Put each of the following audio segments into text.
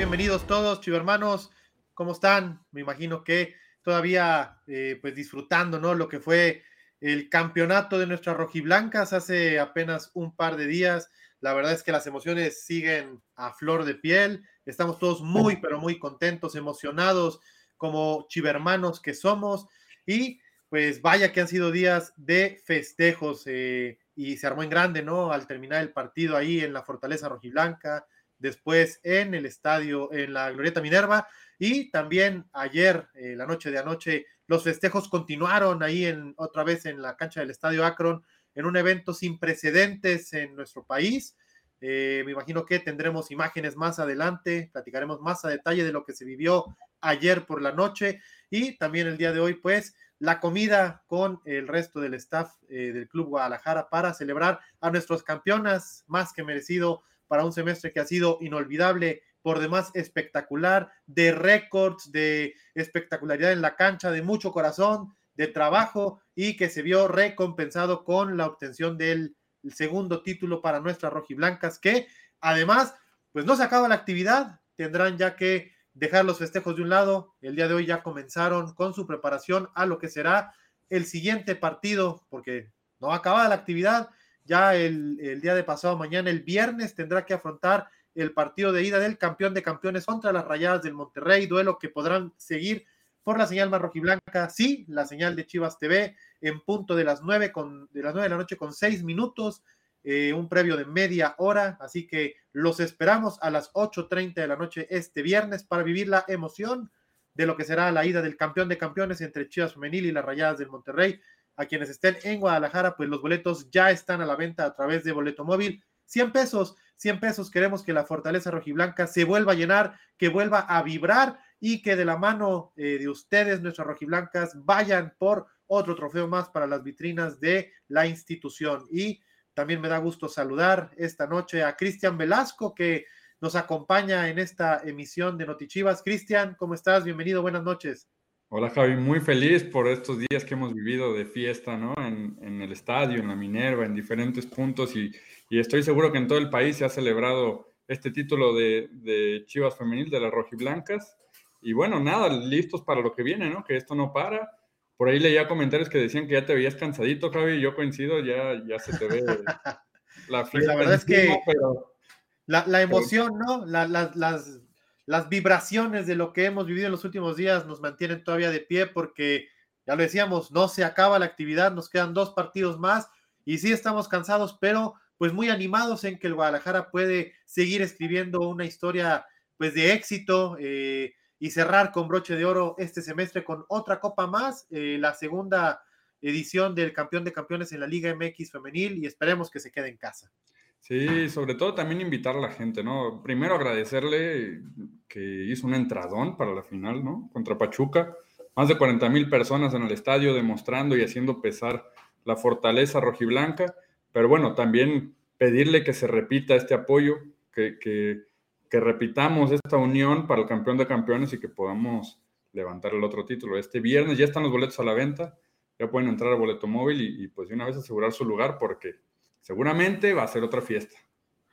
bienvenidos todos, chivermanos. ¿Cómo están? Me imagino que todavía eh, pues disfrutando, ¿no? Lo que fue el campeonato de nuestras rojiblancas hace apenas un par de días. La verdad es que las emociones siguen a flor de piel. Estamos todos muy, pero muy contentos, emocionados como chivermanos que somos. Y pues vaya que han sido días de festejos eh, y se armó en grande, ¿no? Al terminar el partido ahí en la Fortaleza Rojiblanca, después en el estadio, en la Glorieta Minerva, y también ayer, eh, la noche de anoche, los festejos continuaron ahí en otra vez en la cancha del Estadio Akron, en un evento sin precedentes en nuestro país. Eh, me imagino que tendremos imágenes más adelante, platicaremos más a detalle de lo que se vivió ayer por la noche y también el día de hoy, pues, la comida con el resto del staff eh, del Club Guadalajara para celebrar a nuestros campeonas, más que merecido para un semestre que ha sido inolvidable, por demás espectacular, de récords, de espectacularidad en la cancha, de mucho corazón, de trabajo y que se vio recompensado con la obtención del segundo título para nuestras rojiblancas, que además, pues no se acaba la actividad, tendrán ya que dejar los festejos de un lado. El día de hoy ya comenzaron con su preparación a lo que será el siguiente partido, porque no acaba la actividad ya el, día de pasado mañana, el viernes, tendrá que afrontar el partido de ida del campeón de campeones contra las Rayadas del Monterrey, duelo que podrán seguir por la señal más rojiblanca, sí, la señal de Chivas TV en punto de las nueve con, de las nueve de la noche con seis minutos, eh, un previo de media hora, así que los esperamos a las 8.30 de la noche este viernes para vivir la emoción de lo que será la ida del campeón de campeones entre Chivas Femenil y las Rayadas del Monterrey a quienes estén en Guadalajara, pues los boletos ya están a la venta a través de Boleto Móvil. 100 pesos, 100 pesos. Queremos que la Fortaleza Rojiblanca se vuelva a llenar, que vuelva a vibrar y que de la mano eh, de ustedes, nuestras rojiblancas, vayan por otro trofeo más para las vitrinas de la institución. Y también me da gusto saludar esta noche a Cristian Velasco, que nos acompaña en esta emisión de Notichivas. Cristian, ¿cómo estás? Bienvenido, buenas noches. Hola Javi, muy feliz por estos días que hemos vivido de fiesta, ¿no? En, el estadio, en la Minerva, en diferentes puntos y, estoy seguro que en todo el país se ha celebrado este título de, Chivas Femenil de las Rojiblancas. Y bueno, nada, listos para lo que viene, ¿no? Que esto no para. Por ahí leía comentarios que decían que ya te veías cansadito, Javi, yo coincido, ya, ya se te ve la fiesta. Pues la verdad es que la, emoción, ¿no? las las vibraciones de lo que hemos vivido en los últimos días nos mantienen todavía de pie porque, ya lo decíamos, no se acaba la actividad, nos quedan dos partidos más y sí estamos cansados, pero pues muy animados en que el Guadalajara puede seguir escribiendo una historia pues de éxito eh, y cerrar con broche de oro este semestre con otra copa más, eh, la segunda edición del campeón de campeones en la Liga MX femenil y esperemos que se quede en casa. Sí, sobre todo también invitar a la gente, ¿no? Primero agradecerle que hizo un entradón para la final, ¿no? Contra Pachuca. Más de 40 mil personas en el estadio demostrando y haciendo pesar la fortaleza rojiblanca. Pero bueno, también pedirle que se repita este apoyo, que, que, que repitamos esta unión para el campeón de campeones y que podamos levantar el otro título. Este viernes ya están los boletos a la venta, ya pueden entrar al boleto móvil y, y pues de una vez asegurar su lugar porque seguramente va a ser otra fiesta.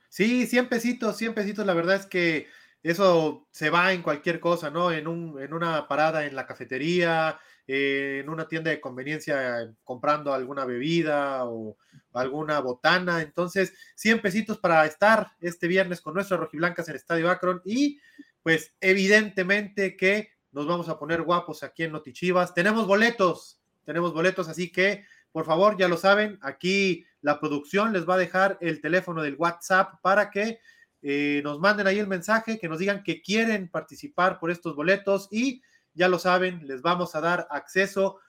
Sí, 100 pesitos, 100 pesitos, la verdad es que eso se va en cualquier cosa, ¿no? En, un, en una parada en la cafetería, eh, en una tienda de conveniencia comprando alguna bebida o alguna botana. Entonces, 100 pesitos para estar este viernes con nuestras rojiblancas en el Estadio Akron y pues evidentemente que nos vamos a poner guapos aquí en Notichivas. Tenemos boletos, tenemos boletos, así que por favor, ya lo saben, aquí la producción les va a dejar el teléfono del WhatsApp para que eh, nos manden ahí el mensaje, que nos digan que quieren participar por estos boletos y ya lo saben, les vamos a dar acceso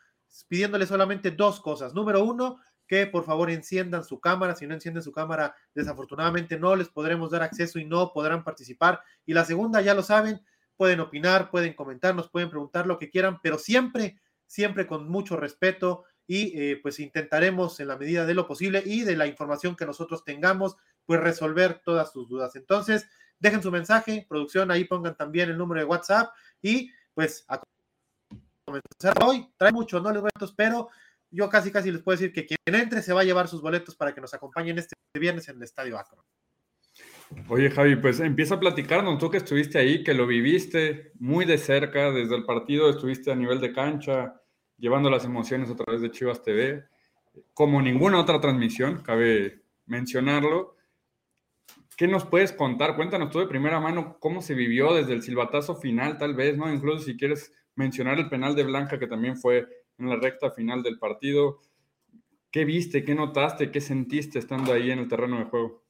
pidiéndoles solamente dos cosas. Número uno, que por favor enciendan su cámara. Si no encienden su cámara, desafortunadamente no les podremos dar acceso y no podrán participar. Y la segunda, ya lo saben, pueden opinar, pueden comentarnos, pueden preguntar lo que quieran, pero siempre, siempre con mucho respeto y eh, pues intentaremos en la medida de lo posible y de la información que nosotros tengamos, pues resolver todas sus dudas. Entonces, dejen su mensaje, producción, ahí pongan también el número de WhatsApp y pues a comenzar hoy. Trae mucho, no les boletos, pero yo casi casi les puedo decir que quien entre se va a llevar sus boletos para que nos acompañen este viernes en el Estadio Akron. Oye, Javi, pues empieza a platicarnos, tú que estuviste ahí, que lo viviste muy de cerca desde el partido, estuviste a nivel de cancha, llevando las emociones a través de Chivas TV, como ninguna otra transmisión, cabe mencionarlo. ¿Qué nos puedes contar? Cuéntanos tú de primera mano cómo se vivió desde el silbatazo final, tal vez, ¿no? Incluso si quieres mencionar el penal de Blanca, que también fue en la recta final del partido. ¿Qué viste? ¿Qué notaste? ¿Qué sentiste estando ahí en el terreno de juego?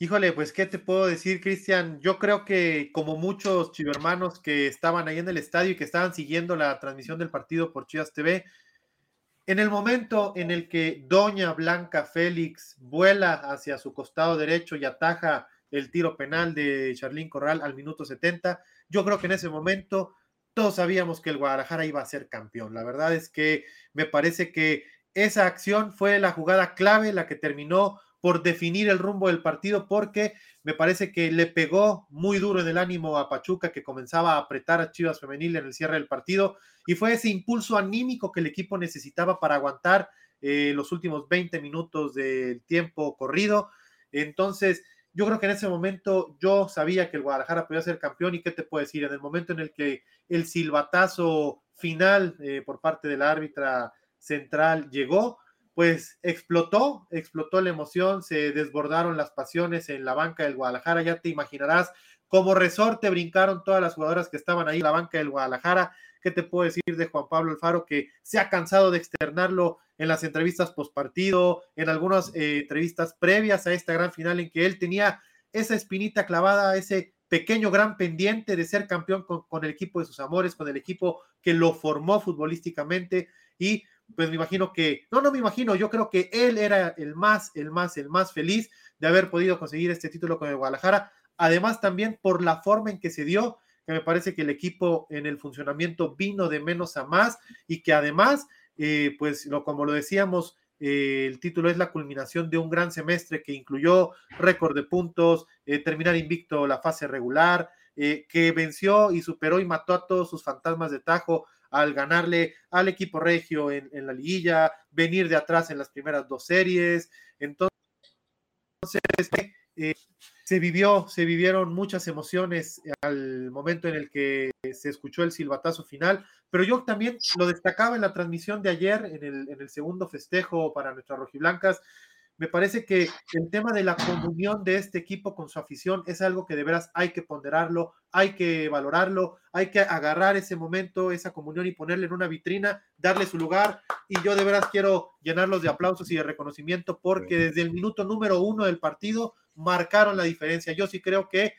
Híjole, pues, ¿qué te puedo decir, Cristian? Yo creo que como muchos chivermanos que estaban ahí en el estadio y que estaban siguiendo la transmisión del partido por Chivas TV, en el momento en el que Doña Blanca Félix vuela hacia su costado derecho y ataja el tiro penal de Charlín Corral al minuto 70, yo creo que en ese momento todos sabíamos que el Guadalajara iba a ser campeón. La verdad es que me parece que esa acción fue la jugada clave, la que terminó por definir el rumbo del partido, porque me parece que le pegó muy duro en el ánimo a Pachuca, que comenzaba a apretar a Chivas Femenil en el cierre del partido, y fue ese impulso anímico que el equipo necesitaba para aguantar eh, los últimos 20 minutos del tiempo corrido. Entonces, yo creo que en ese momento yo sabía que el Guadalajara podía ser campeón, y qué te puedo decir, en el momento en el que el silbatazo final eh, por parte de la árbitra central llegó, pues explotó, explotó la emoción, se desbordaron las pasiones en la banca del Guadalajara, ya te imaginarás, como resorte brincaron todas las jugadoras que estaban ahí en la banca del Guadalajara. ¿Qué te puedo decir de Juan Pablo Alfaro que se ha cansado de externarlo en las entrevistas post partido, en algunas eh, entrevistas previas a esta gran final en que él tenía esa espinita clavada, ese pequeño gran pendiente de ser campeón con, con el equipo de sus amores, con el equipo que lo formó futbolísticamente y pues me imagino que, no, no me imagino, yo creo que él era el más, el más, el más feliz de haber podido conseguir este título con el Guadalajara. Además, también por la forma en que se dio, que me parece que el equipo en el funcionamiento vino de menos a más y que además, eh, pues lo, como lo decíamos, eh, el título es la culminación de un gran semestre que incluyó récord de puntos, eh, terminar invicto la fase regular, que venció y superó y mató a todos sus fantasmas de Tajo al ganarle al equipo regio en, la liguilla, venir de atrás en las primeras dos series. Entonces, eh, se vivió, se vivieron muchas emociones al momento en el que se escuchó el silbatazo final, pero yo también lo destacaba en la transmisión de ayer, en el, en el segundo festejo para nuestras rojiblancas, me parece que el tema de la comunión de este equipo con su afición es algo que de veras hay que ponderarlo, hay que valorarlo, hay que agarrar ese momento, esa comunión y ponerle en una vitrina, darle su lugar. Y yo de veras quiero llenarlos de aplausos y de reconocimiento porque desde el minuto número uno del partido marcaron la diferencia. Yo sí creo que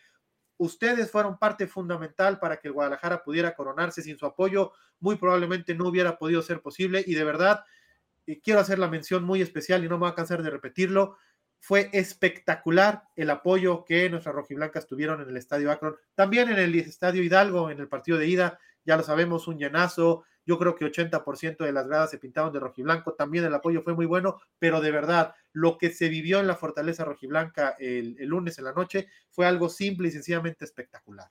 ustedes fueron parte fundamental para que el Guadalajara pudiera coronarse. Sin su apoyo, muy probablemente no hubiera podido ser posible. Y de verdad, quiero hacer la mención muy especial y no me voy a cansar de repetirlo. Fue espectacular el apoyo que nuestras rojiblancas tuvieron en el Estadio Akron, también en el Estadio Hidalgo, en el partido de ida, ya lo sabemos, un llenazo. Yo creo que 80% de las gradas se pintaron de rojiblanco, también el apoyo fue muy bueno, pero de verdad, lo que se vivió en la Fortaleza Rojiblanca el, el lunes en la noche fue algo simple y sencillamente espectacular.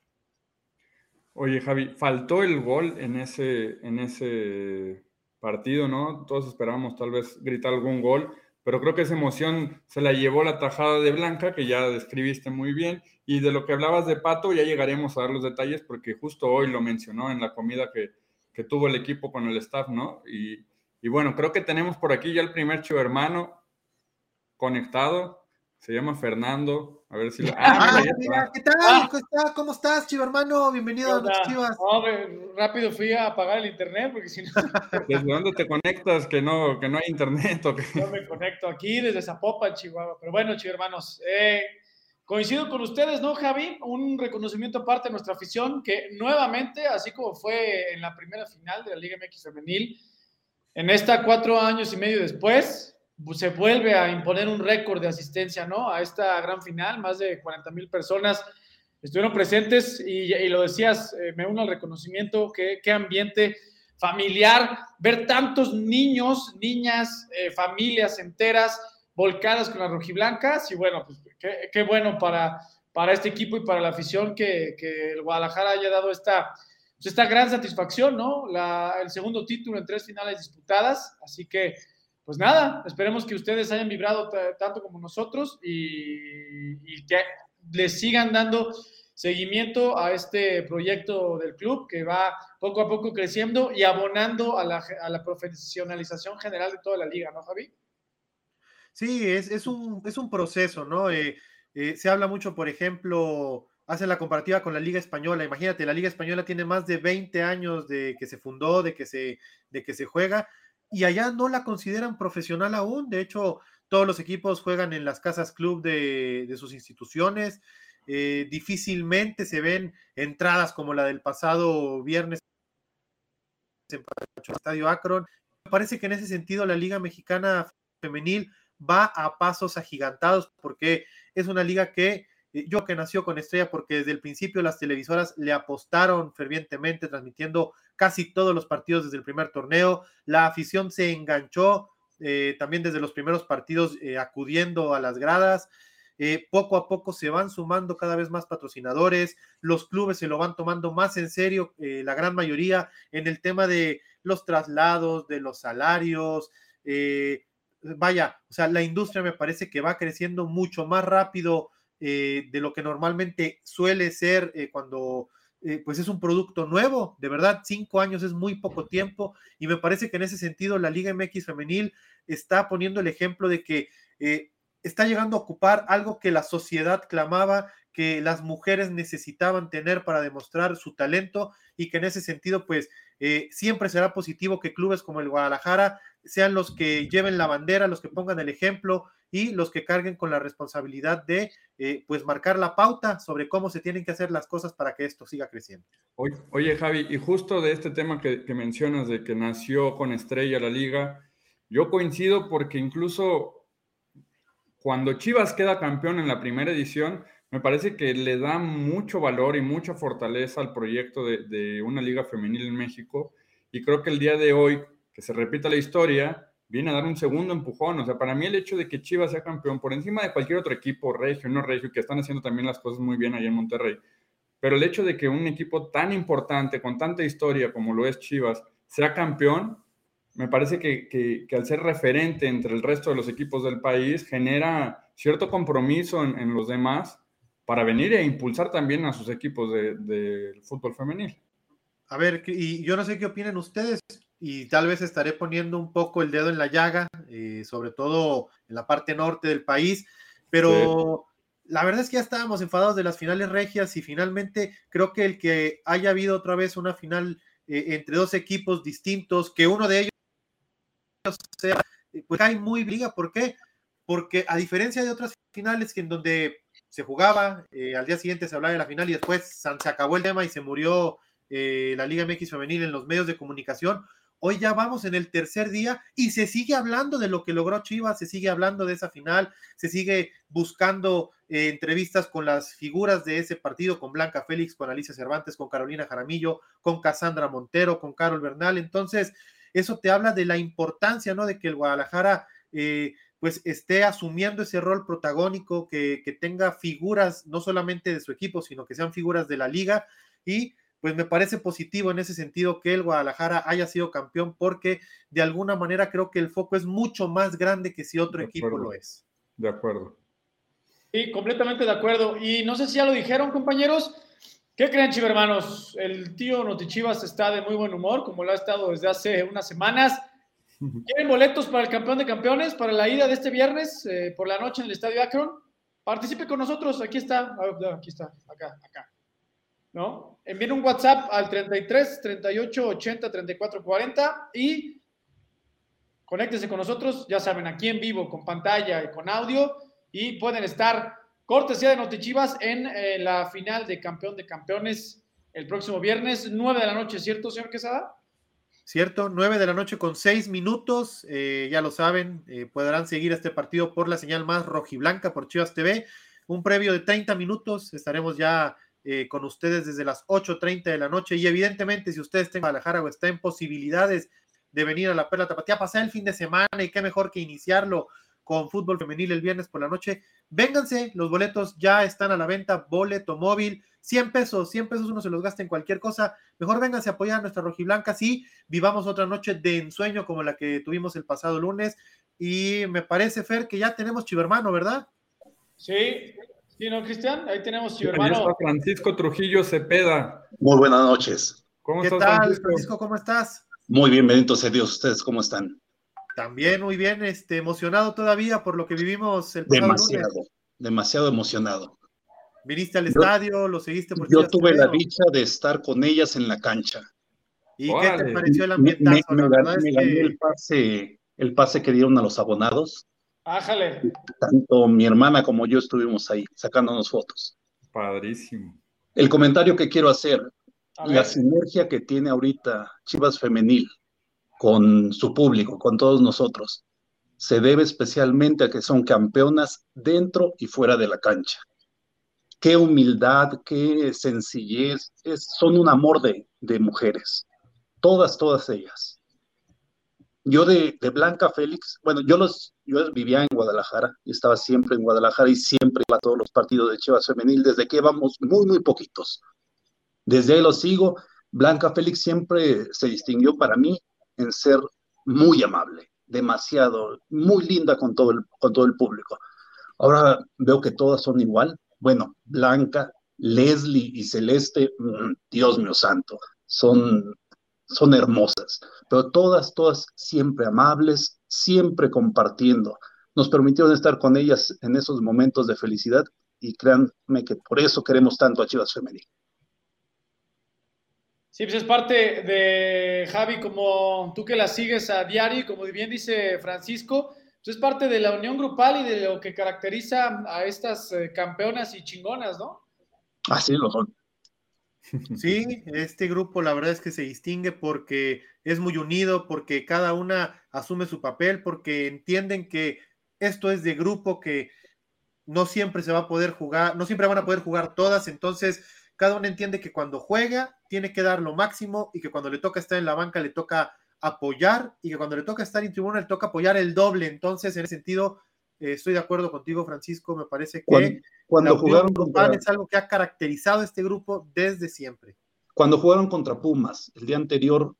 Oye, Javi, faltó el gol en ese, en ese partido, ¿no? Todos esperábamos tal vez gritar algún gol, pero creo que esa emoción se la llevó la tajada de Blanca, que ya describiste muy bien, y de lo que hablabas de Pato, ya llegaremos a dar los detalles, porque justo hoy lo mencionó en la comida que, que tuvo el equipo con el staff, ¿no? Y, y, bueno, creo que tenemos por aquí ya el primer chivo hermano conectado, se llama Fernando. A ver si lo. Ah, mira, ¿qué tal? Ah. ¿Cómo estás, chivo hermano? Bienvenido a los chivas. rápido fui a apagar el internet porque si no. ¿Desde dónde te conectas? Que no, que no hay internet. ¿o Yo me conecto aquí desde Zapopan, Chihuahua. Pero bueno, chivo hermanos. Eh, coincido con ustedes, ¿no, Javi? Un reconocimiento aparte de nuestra afición que nuevamente, así como fue en la primera final de la Liga MX Femenil, en esta cuatro años y medio después, se vuelve a imponer un récord de asistencia, ¿no? A esta gran final, más de 40 mil personas estuvieron presentes y, lo decías, eh, me uno al reconocimiento, qué, qué, ambiente familiar, ver tantos niños, niñas, eh, familias enteras volcadas con las rojiblancas y bueno, pues qué, qué, bueno para, para este equipo y para la afición que, que el Guadalajara haya dado esta, pues esta gran satisfacción, ¿no? La, el segundo título en tres finales disputadas, así que pues nada, esperemos que ustedes hayan vibrado tanto como nosotros y, que le sigan dando seguimiento a este proyecto del club que va poco a poco creciendo y abonando a la, profesionalización general de toda la liga, ¿no, Javi? Sí, es, es, un, es un proceso, ¿no? Eh, eh, se habla mucho, por ejemplo, hace la comparativa con la Liga Española. Imagínate, la Liga Española tiene más de 20 años de que se fundó, de que se, de que se juega, y allá no la consideran profesional aún. De hecho, todos los equipos juegan en las casas club de, de sus instituciones. Eh, difícilmente se ven entradas como la del pasado viernes en el Estadio Akron. Me parece que en ese sentido la Liga Mexicana Femenil va a pasos agigantados porque es una liga que eh, yo que nació con estrella porque desde el principio las televisoras le apostaron fervientemente transmitiendo casi todos los partidos desde el primer torneo. La afición se enganchó eh, también desde los primeros partidos acudiendo a las gradas. Eh, poco a poco se van sumando cada vez más patrocinadores, los clubes se lo van tomando más en serio, eh, la gran mayoría, en el tema de los traslados, de los salarios. Eh, vaya, o sea, la industria me parece que va creciendo mucho más rápido de lo que normalmente suele ser cuando pues es un producto nuevo, de verdad, cinco años es muy poco tiempo y me parece que en ese sentido la Liga MX femenil está poniendo el ejemplo de que está llegando a ocupar algo que la sociedad clamaba, que las mujeres necesitaban tener para demostrar su talento y que en ese sentido, pues, eh, siempre será positivo que clubes como el Guadalajara sean los que lleven la bandera, los que pongan el ejemplo y los que carguen con la responsabilidad de, eh, pues, marcar la pauta sobre cómo se tienen que hacer las cosas para que esto siga creciendo. Oye, Javi, y justo de este tema que, mencionas de que nació con estrella la liga, yo coincido porque incluso cuando Chivas queda campeón en la primera edición, me parece que le da mucho valor y mucha fortaleza al proyecto de, una liga femenil en México. Y creo que el día de hoy, que se repita la historia, viene a dar un segundo empujón. O sea, para mí el hecho de que Chivas sea campeón por encima de cualquier otro equipo, regio, no regio, que están haciendo también las cosas muy bien allá en Monterrey, pero el hecho de que un equipo tan importante, con tanta historia como lo es Chivas, sea campeón, me parece que, al ser referente entre el resto de los equipos del país, genera cierto compromiso en, los demás para venir e impulsar también a sus equipos del de, fútbol femenil. A ver, y yo no sé qué opinan ustedes, y tal vez estaré poniendo un poco el dedo en la llaga, eh, sobre todo en la parte norte del país, pero la verdad es que ya estábamos enfadados de las finales regias y finalmente creo que el que haya habido otra vez una final eh, entre dos equipos distintos, que uno de ellos sea, eh, pues hay muy liga. ¿Por qué? Porque a diferencia de otras finales que en donde se jugaba, eh, al día siguiente se hablaba de la final y después se acabó el tema y se murió eh, la Liga MX femenil en los medios de comunicación. Hoy ya vamos en el tercer día y se sigue hablando de lo que logró Chivas, se sigue hablando de esa final, se sigue buscando entrevistas con las figuras de ese partido, con Blanca Félix, con Alicia Cervantes, con Carolina Jaramillo, con Cassandra Montero, con Carol Bernal. Entonces, eso te habla de la importancia, ¿no? De que el Guadalajara, eh, pues, esté asumiendo ese rol protagónico, que, tenga figuras, no solamente de su equipo, sino que sean figuras de la liga. Y pues me parece positivo en ese sentido que el Guadalajara haya sido campeón, porque de alguna manera creo que el foco es mucho más grande que si otro equipo lo es. De acuerdo. Sí, completamente de acuerdo. Y no sé si ya lo dijeron, compañeros, ¿Qué creen, chivermanos? El tío Notichivas está de muy buen humor, como lo ha estado desde hace unas semanas. ¿Quieren boletos para el campeón de campeones, para la ida de este viernes eh, por la noche en el Estadio Akron? Participe con nosotros, aquí está, ah, aquí está, acá, acá. ¿No? Envíen un WhatsApp al 33 38 80 34 40 y conéctese con nosotros, ya saben, aquí en vivo, con pantalla y con audio, y pueden estar Cortesía de Notichivas en eh, la final de campeón de campeones el próximo viernes, 9 de la noche, ¿cierto, señor Quesada? Cierto, 9 de la noche con 6 minutos, eh, ya lo saben, eh, podrán seguir este partido por la señal más rojiblanca por Chivas TV. Un previo de 30 minutos, estaremos ya con ustedes desde las 8.30 de la noche y evidentemente si ustedes están en Guadalajara o está en posibilidades de venir a la Perla Tapatía, pasar el fin de semana y qué mejor que iniciarlo con fútbol femenil el viernes por la noche. Vénganse, los boletos ya están a la venta, boleto móvil, 100 pesos, 100 pesos uno se los gasta en cualquier cosa. Mejor vénganse a apoyar a nuestra rojiblanca, sí, vivamos otra noche de ensueño como la que tuvimos el pasado lunes. Y me parece, Fer, que ya tenemos chivermano, ¿verdad? Sí, Sí, ¿no, Cristian? Ahí tenemos su hermano. está Francisco Trujillo Cepeda. Muy buenas noches. ¿Cómo ¿Qué estás, tal, Francisco? Francisco? ¿Cómo estás? Muy bien, bendito sea Dios. ¿Ustedes cómo están? También muy bien, este, emocionado todavía por lo que vivimos el pasado Demasiado, lunes. demasiado emocionado. Viniste al Yo- estadio, lo seguiste por Yo tuve la dicha de estar con ellas en la cancha. ¿Y qué te pareció el ambientazo? me- me la es me gané que el pase, el pase que dieron a los abonados. Ájale. Tanto mi hermana como yo estuvimos ahí sacándonos fotos. Padrísimo. El comentario que quiero hacer, la sinergia que tiene ahorita Chivas Femenil con su público, con todos nosotros, se debe especialmente a que son campeonas dentro y fuera de la cancha. Qué humildad, qué sencillez, es- son un amor de, de mujeres, todas, todas ellas. Yo de, de Blanca Félix, bueno, yo los, yo vivía en Guadalajara y estaba siempre en Guadalajara y siempre iba a todos los partidos de Chivas Femenil desde que íbamos muy, muy poquitos. Desde ahí lo sigo. Blanca Félix siempre se distinguió para mí en ser muy amable, demasiado, muy linda con todo el, con todo el público. Ahora veo que todas son igual. Bueno, Blanca, Leslie y Celeste, mm, Dios mío santo, son, son hermosas, pero todas, todas siempre amables, siempre compartiendo. Nos permitieron estar con ellas en esos momentos de felicidad y créanme que por eso queremos tanto a Chivas Femenil. Sí, pues es parte de Javi, como tú que la sigues a diario, y como bien dice Francisco, pues es parte de la unión grupal y de lo que caracteriza a estas eh, campeonas y chingonas, ¿no? Así lo son. Sí, este grupo la verdad es que se distingue porque es muy unido, porque cada una asume su papel, porque entienden que esto es de grupo, que no siempre se va a poder jugar, no siempre van a poder jugar todas, entonces cada una entiende que cuando juega tiene que dar lo máximo y que cuando le toca estar en la banca le toca apoyar y que cuando le toca estar en tribuna le toca apoyar el doble. Entonces, en ese sentido, eh, estoy de acuerdo contigo, Francisco. Me parece que Cuando, cuando la unión jugaron contra, es algo que ha caracterizado este grupo desde siempre. cuando jugaron contra Pumas el día anterior,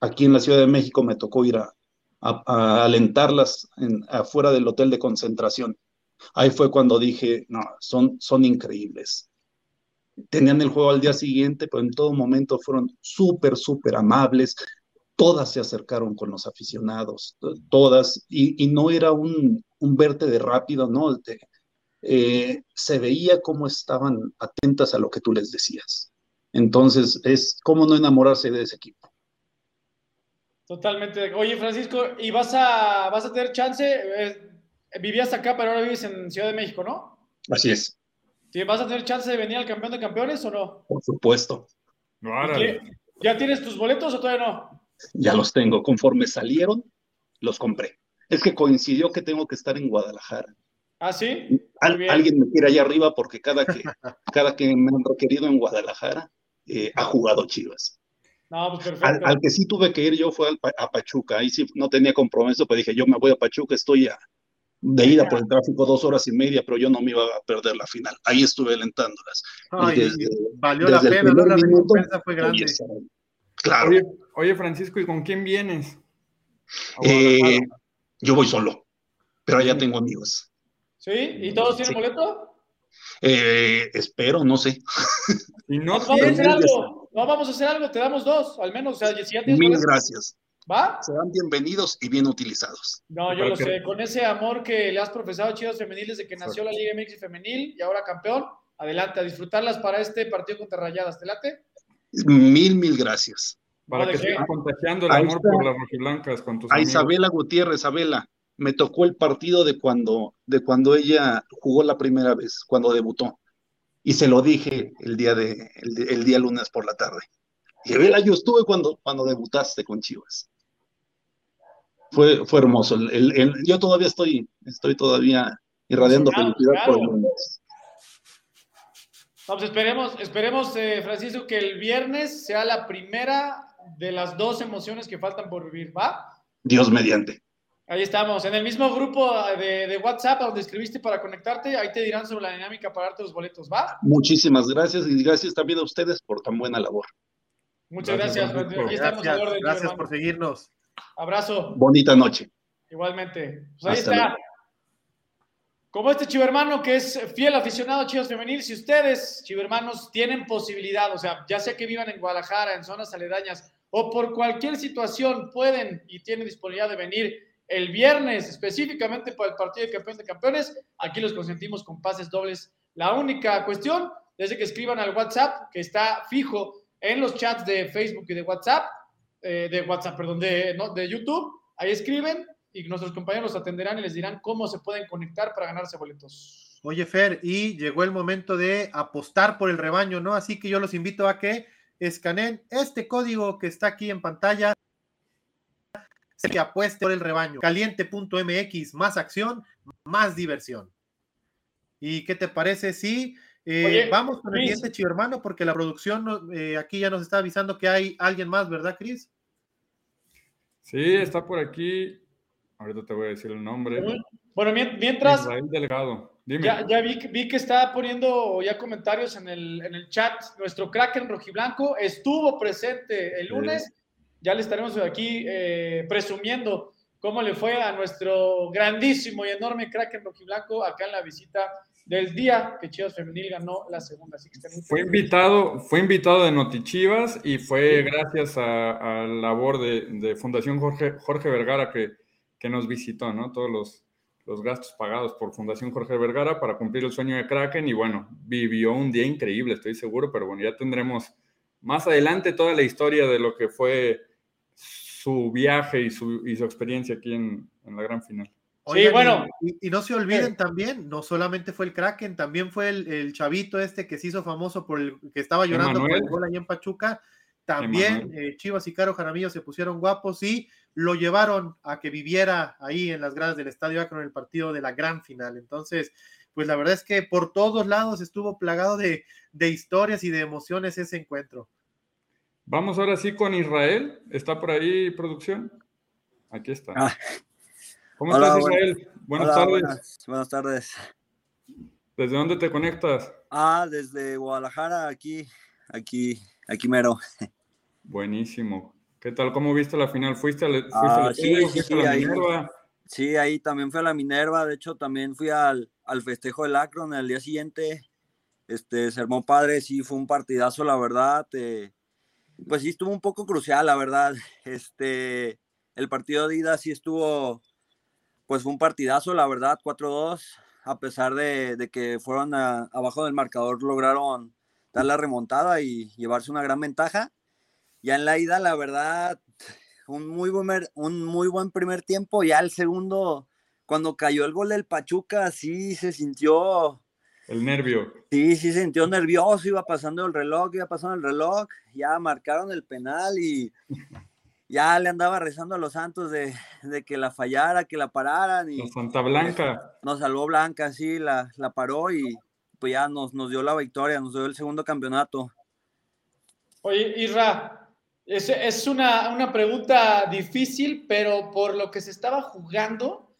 aquí en la Ciudad de México me tocó ir a, a- a alentarlas en- afuera del hotel de concentración. Ahí fue cuando dije, no, son, son increíbles. Tenían el juego al día siguiente, pero en todo momento fueron súper, súper amables. Todas se acercaron con los aficionados, todas, y, y no era un, un verte de rápido, ¿no? De- eh, se veía cómo estaban atentas a lo que tú les decías. Entonces, es cómo no enamorarse de ese equipo. Totalmente. Oye, Francisco, ¿y vas a, vas a tener chance? Eh, vivías acá, pero ahora vives en Ciudad de México, ¿no? Así es, ¿Sí, ¿Vas a tener chance de venir al campeón de campeones o no? por supuesto. ¿Ya tienes tus boletos o todavía no? Ya los tengo. Conforme salieron, los compré. Es que coincidió que tengo que estar en Guadalajara. ¿Ah, sí? Al- alguien me quiere allá arriba porque cada que, cada que me han requerido en Guadalajara, eh, ha jugado Chivas. No, pues Al, perfecto. al que sí tuve que ir yo fue a Pachuca. Ahí sí no tenía compromiso, pero dije, yo me voy a Pachuca, estoy a- de ida por el tráfico dos horas y media, pero yo no me iba a perder la final. Ahí estuve alentándolas. Ay, desde- valió la desde pena, ¿no? La minuto, recompensa fue grande. Claro. Oye, oye, Francisco, ¿y con quién vienes? Eh, Guadalajara. Yo voy solo, pero allá tengo amigos. ¿Sí? ¿Y todos tienen Sí. boleto? Eh, espero, no sé. Si no Vamos a hacer algo. No, vamos a hacer algo. Te damos dos, al menos. O sea, si ya tienes Mil boleto, gracias. ¿va? Serán bienvenidos y bien utilizados. No, yo lo que- sé. Con ese amor que le has profesado a Chivas Femenil desde que nació la Liga MX Femenil y ahora campeón, adelante, a disfrutarlas para este partido contra Rayadas. ¿Te late? Mil, mil gracias. Para que sigas contagiando el Ahí amor está. por las rojiblancas con tus A amigos. Isabela Gutiérrez, Isabela, me tocó el partido de cuando, de cuando ella jugó la primera vez, cuando debutó. Y se lo dije el día, de, el, día lunes por la tarde. Y Isabela, yo estuve cuando, cuando debutaste con Chivas. Fue, fue hermoso. El- el- el- yo todavía estoy, estoy todavía irradiando Claro, felicidad por el lunes. Vamos, esperemos, esperemos, eh, Francisco, que el viernes sea la primera de las dos emociones que faltan por vivir, ¿va? Dios mediante. Ahí estamos, en el mismo grupo de, de WhatsApp donde escribiste para conectarte, ahí te dirán sobre la dinámica para darte los boletos, ¿va? Muchísimas gracias y gracias también a ustedes por tan buena labor. Muchas Gracias, gracias, estamos a Gracias, orden, gracias por seguirnos. Abrazo, Bonita noche. igualmente. Pues ahí Hasta está. luego. Como este chivermano que es fiel aficionado a Chivas Femenil, si ustedes, chivermanos, tienen posibilidad, o sea, ya sea que vivan en Guadalajara, en zonas aledañas, o por cualquier situación pueden y tienen disponibilidad de venir el viernes específicamente para el partido de campeones de campeones, aquí los consentimos con pases dobles. La única cuestión es que escriban al WhatsApp, que está fijo en los chats de Facebook y de WhatsApp, eh, de WhatsApp, perdón, de, no, de YouTube, ahí escriben y nuestros compañeros los atenderán y les dirán cómo se pueden conectar para ganarse boletos. Oye, Fer, y llegó el momento de apostar por el rebaño, ¿no? Así que yo los invito a que escaneen este código que está aquí en pantalla. Que apueste por el rebaño. Caliente.mx, más acción, más diversión. ¿Y qué te parece si eh, vamos con el siguiente chivo hermano? Porque la producción eh, aquí ya nos está avisando que hay alguien más, ¿verdad, Cris? Sí, está por aquí Ahorita te voy a decir el nombre. Bueno, mientras. Israel Delgado. Dime. Ya, vi, vi, que está poniendo ya comentarios en el, en el chat. Nuestro Kraken rojiblanco estuvo presente el lunes. Ya le estaremos aquí eh, presumiendo cómo le fue a nuestro grandísimo y enorme Kraken rojiblanco acá en la visita del día que Chivas Femenil ganó la segunda. fue invitado, fue invitado de Notichivas y fue gracias a, la labor de, de Fundación Jorge, Jorge Vergara que que nos visitó, ¿no? Todos los, los gastos pagados por Fundación Jorge Vergara para cumplir el sueño de Kraken y bueno, vivió un día increíble, estoy seguro, pero bueno, ya tendremos más adelante toda la historia de lo que fue su viaje y su, y su experiencia aquí en, en la gran final. sí, bueno. Y, no se olviden también, no solamente fue el Kraken, también fue el, el, chavito este que se hizo famoso por el que estaba llorando por el gol ahí en Pachuca. También eh, Chivas y Caro Jaramillo se pusieron guapos y lo llevaron a que viviera ahí en las gradas del Estadio Akron en el partido de la gran final. Entonces, pues la verdad es que por todos lados estuvo plagado de, historias y de emociones ese encuentro. Vamos ahora sí con Israel. ¿Está por ahí producción? Aquí está. Ah. ¿Cómo estás, Israel? Buenas tardes. Buenas, tardes. ¿Desde dónde te conectas? Ah, desde Guadalajara, aquí, aquí, aquí mero. Buenísimo. ¿Qué tal? ¿Cómo viste la final? ¿Fuiste, al, fuiste la, ah, sí, sí, a la ahí, Minerva? Sí, ahí también fui a la Minerva. De hecho, también fui al, al festejo del Akron el día siguiente. Este, se armó padre, sí, fue un partidazo, la verdad. Eh, pues sí, estuvo un poco crucial, la verdad. Este, el partido de ida sí estuvo, pues fue un partidazo, la verdad, 4-2. A pesar de, de que fueron abajo del marcador, lograron dar la remontada y llevarse una gran ventaja ya en la ida, la verdad, un muy buen, un muy buen primer tiempo. Ya el segundo, cuando cayó el gol del Pachuca, sí se sintió. El nervio. Sí, sí se sintió nervioso, iba pasando el reloj, iba pasando el reloj, ya marcaron el penal y ya le andaba rezando a los Santos de, que la fallara, que la pararan. Y, Santa Blanca. Nos salvó Blanca, sí, la, la paró y pues ya nos, nos dio la victoria, nos dio el segundo campeonato. Oye, Isra, es, es una, una, pregunta difícil, pero por lo que se estaba jugando,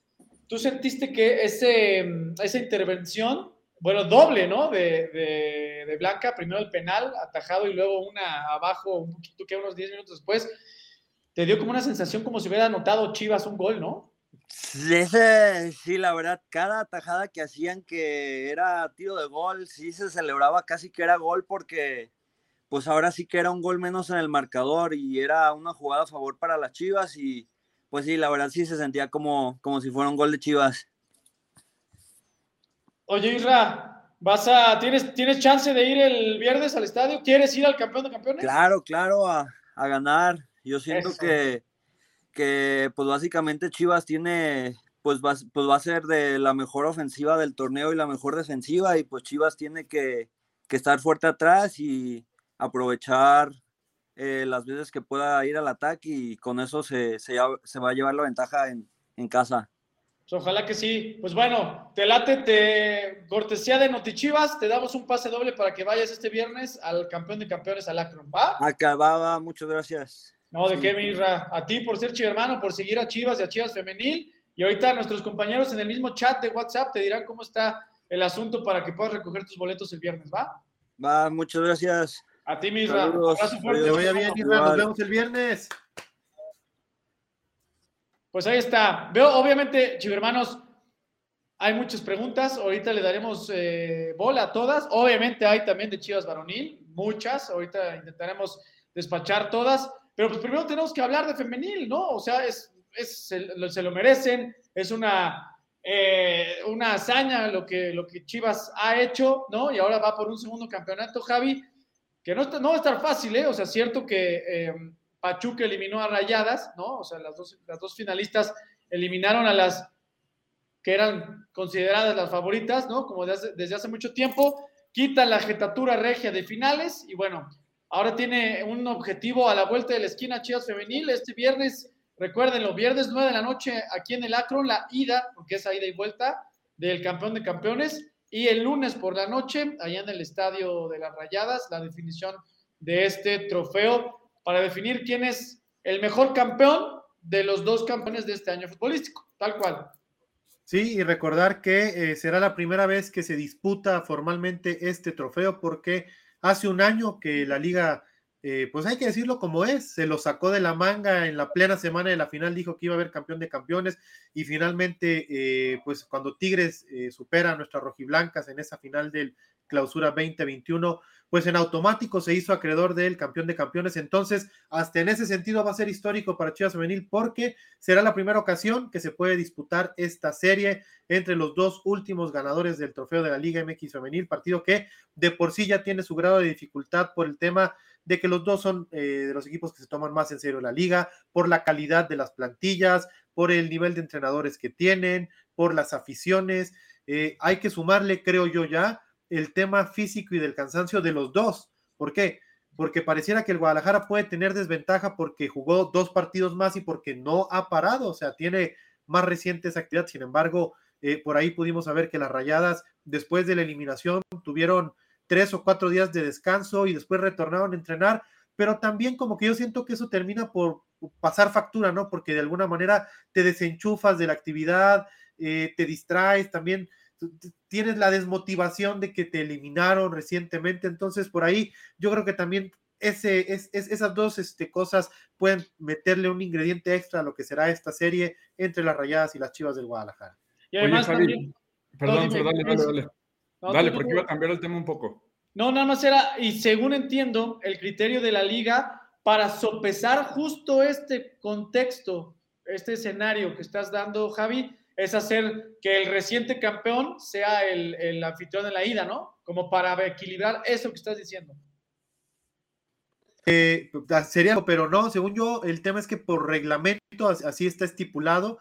¿tú sentiste que ese, esa intervención, bueno, doble, ¿no? De, de, de, Blanca, primero el penal atajado y luego una abajo, un poquito que unos 10 minutos después, te dio como una sensación como si hubiera anotado Chivas un gol, ¿no? Sí, la verdad, cada atajada que hacían que era tiro de gol, sí se celebraba casi que era gol porque pues ahora sí que era un gol menos en el marcador y era una jugada a favor para las Chivas y pues sí, la verdad sí se sentía como, como si fuera un gol de Chivas. Oye, Isra, ¿vas a, tienes, ¿tienes chance de ir el viernes al estadio? ¿Quieres ir al campeón de campeones? Claro, claro, a, ganar. Yo siento que, que, pues básicamente Chivas tiene, pues va, pues va a ser de la mejor ofensiva del torneo y la mejor defensiva y pues Chivas tiene que, que estar fuerte atrás y, aprovechar eh, las veces que pueda ir al ataque y con eso se, se, va a llevar la ventaja en, en casa. Pues ojalá que sí. Pues bueno, te late, te cortesía de Notichivas, te damos un pase doble para que vayas este viernes al campeón de campeones al Akron, ¿va? Acababa, muchas gracias. No, de qué, Mirra. A ti por ser hermano, por seguir a Chivas y a Chivas Femenil. Y ahorita nuestros compañeros en el mismo chat de WhatsApp te dirán cómo está el asunto para que puedas recoger tus boletos el viernes, ¿va? Va, muchas gracias. A ti, Misra. Fuerte. vaya bien, Misra. Nos vemos el viernes. Pues ahí está. Veo, obviamente, chivermanos, Hay muchas preguntas, ahorita le daremos eh, bola a todas. Obviamente hay también de Chivas Varonil, muchas, ahorita intentaremos despachar todas, pero pues primero tenemos que hablar de femenil, ¿no? O sea, es, se, lo merecen, es una, eh, una hazaña lo que, lo que Chivas ha hecho, ¿no? Y ahora va por un segundo campeonato, Javi, que no, no va a estar fácil, ¿eh? O sea, cierto que eh, Pachuca eliminó a Rayadas, ¿no? O sea, las dos, las dos finalistas eliminaron a las que eran consideradas las favoritas, ¿no? Como desde hace, mucho tiempo, quitan la jetatura regia de finales y bueno, ahora tiene un objetivo a la vuelta de la esquina Chivas Femenil este viernes, recuérdenlo, viernes 9 de la noche aquí en el Acron, la ida, porque es ida y vuelta del campeón de campeones, y el lunes por la noche, allá en el Estadio de las Rayadas, la definición de este trofeo para definir quién es el mejor campeón de los dos campeones de este año futbolístico, tal cual. Sí, y recordar que eh, será la primera vez que se disputa formalmente este trofeo porque hace un año que la liga, eh, pues hay que decirlo como es, se lo sacó de la manga en la plena semana de la final, dijo que iba a haber campeón de campeones y finalmente, eh, pues cuando Tigres supera a nuestras rojiblancas en esa final del clausura 2021, pues en automático se hizo acreedor del campeón de campeones. Entonces, hasta en ese sentido va a ser histórico para Chivas Femenil porque será la primera ocasión que se puede disputar esta serie entre los dos últimos ganadores del trofeo de la Liga MX Femenil, partido que de por sí ya tiene su grado de dificultad por el tema de que los dos son eh, de los equipos que se toman más en serio la liga, por la calidad de las plantillas, por el nivel de entrenadores que tienen, por las aficiones. Eh, hay que sumarle, creo yo ya, el tema físico y del cansancio de los dos. ¿Por qué? Porque pareciera que el Guadalajara puede tener desventaja porque jugó dos partidos más y porque no ha parado, o sea, tiene más recientes actividades. Sin embargo, eh, por ahí pudimos saber que las rayadas, después de la eliminación, tuvieron tres o cuatro días de descanso y después retornaron a entrenar, pero también como que yo siento que eso termina por pasar factura, ¿no? Porque de alguna manera te desenchufas de la actividad, eh, te distraes, también tienes la desmotivación de que te eliminaron recientemente, entonces por ahí yo creo que también ese, es, esas dos este, cosas pueden meterle un ingrediente extra a lo que será esta serie entre las Rayadas y las Chivas del Guadalajara. Y además también... Perdón, dale, dale, dale. Dale, porque iba a cambiar el tema un poco. No, nada más era, y según entiendo, el criterio de la liga para sopesar justo este contexto, este escenario que estás dando, Javi, es hacer que el reciente campeón sea el, anfitrión de la ida, ¿no? Como para equilibrar eso que estás diciendo. Eh, sería, pero no, según yo, el tema es que por reglamento, así está estipulado,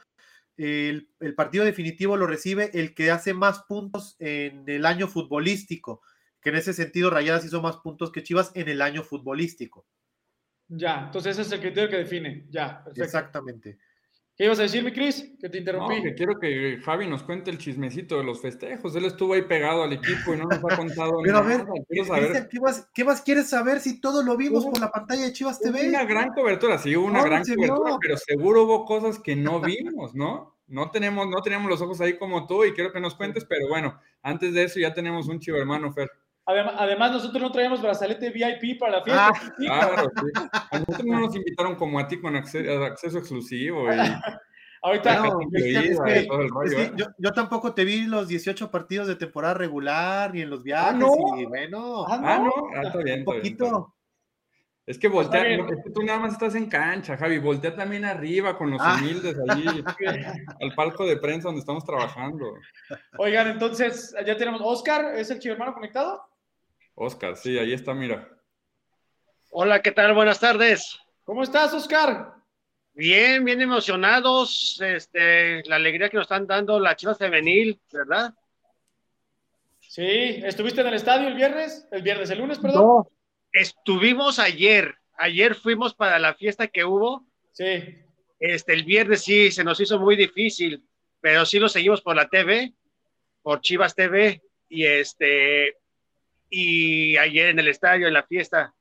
el, partido definitivo lo recibe el que hace más puntos en el año futbolístico, que en ese sentido Rayadas hizo más puntos que Chivas en el año futbolístico. Ya, entonces ese es el criterio que define, ya, Exactamente. ¿Qué ibas a decir, mi Cris? Que te interrumpí. No, que quiero que Javi nos cuente el chismecito de los festejos. Él estuvo ahí pegado al equipo y no nos ha contado Pero a ver, ¿qué, más, quieres saber si todo lo vimos por la pantalla de Chivas TV? Una gran cobertura, sí, hubo una gran cobertura, pero seguro hubo cosas que no vimos, ¿no? No tenemos, no teníamos los ojos ahí como tú y quiero que nos cuentes, pero bueno, antes de eso ya tenemos un chivo hermano, Fer. Además, nosotros no traíamos brazalete VIP para la fiesta. Ah, claro, sí. A nosotros no nos invitaron como a ti con acceso, exclusivo. Y... Ahorita yo, tampoco te vi los 18 partidos de temporada regular ni en los viajes. Ah, no. Y bueno, ah, no. Ah, está bien, un poquito. Es que voltea, es que tú nada más estás en cancha, Javi, voltea también arriba con los humildes allí, al palco de prensa donde estamos trabajando. Oigan, entonces, ya tenemos, Oscar, ¿es el chivo hermano conectado? Oscar, sí, ahí está, mira. Hola, ¿qué tal? Buenas tardes. ¿Cómo estás, Oscar? Bien, bien emocionados, este, la alegría que nos están dando la Chivas Femenil, ¿verdad? Sí, ¿estuviste en el estadio el viernes? El viernes, el lunes, perdón. No, estuvimos ayer, ayer fuimos para la fiesta que hubo. Sí. Este, el viernes sí, se nos hizo muy difícil, pero sí lo seguimos por la TV, por Chivas TV, y este, y ayer en el estadio, en la fiesta.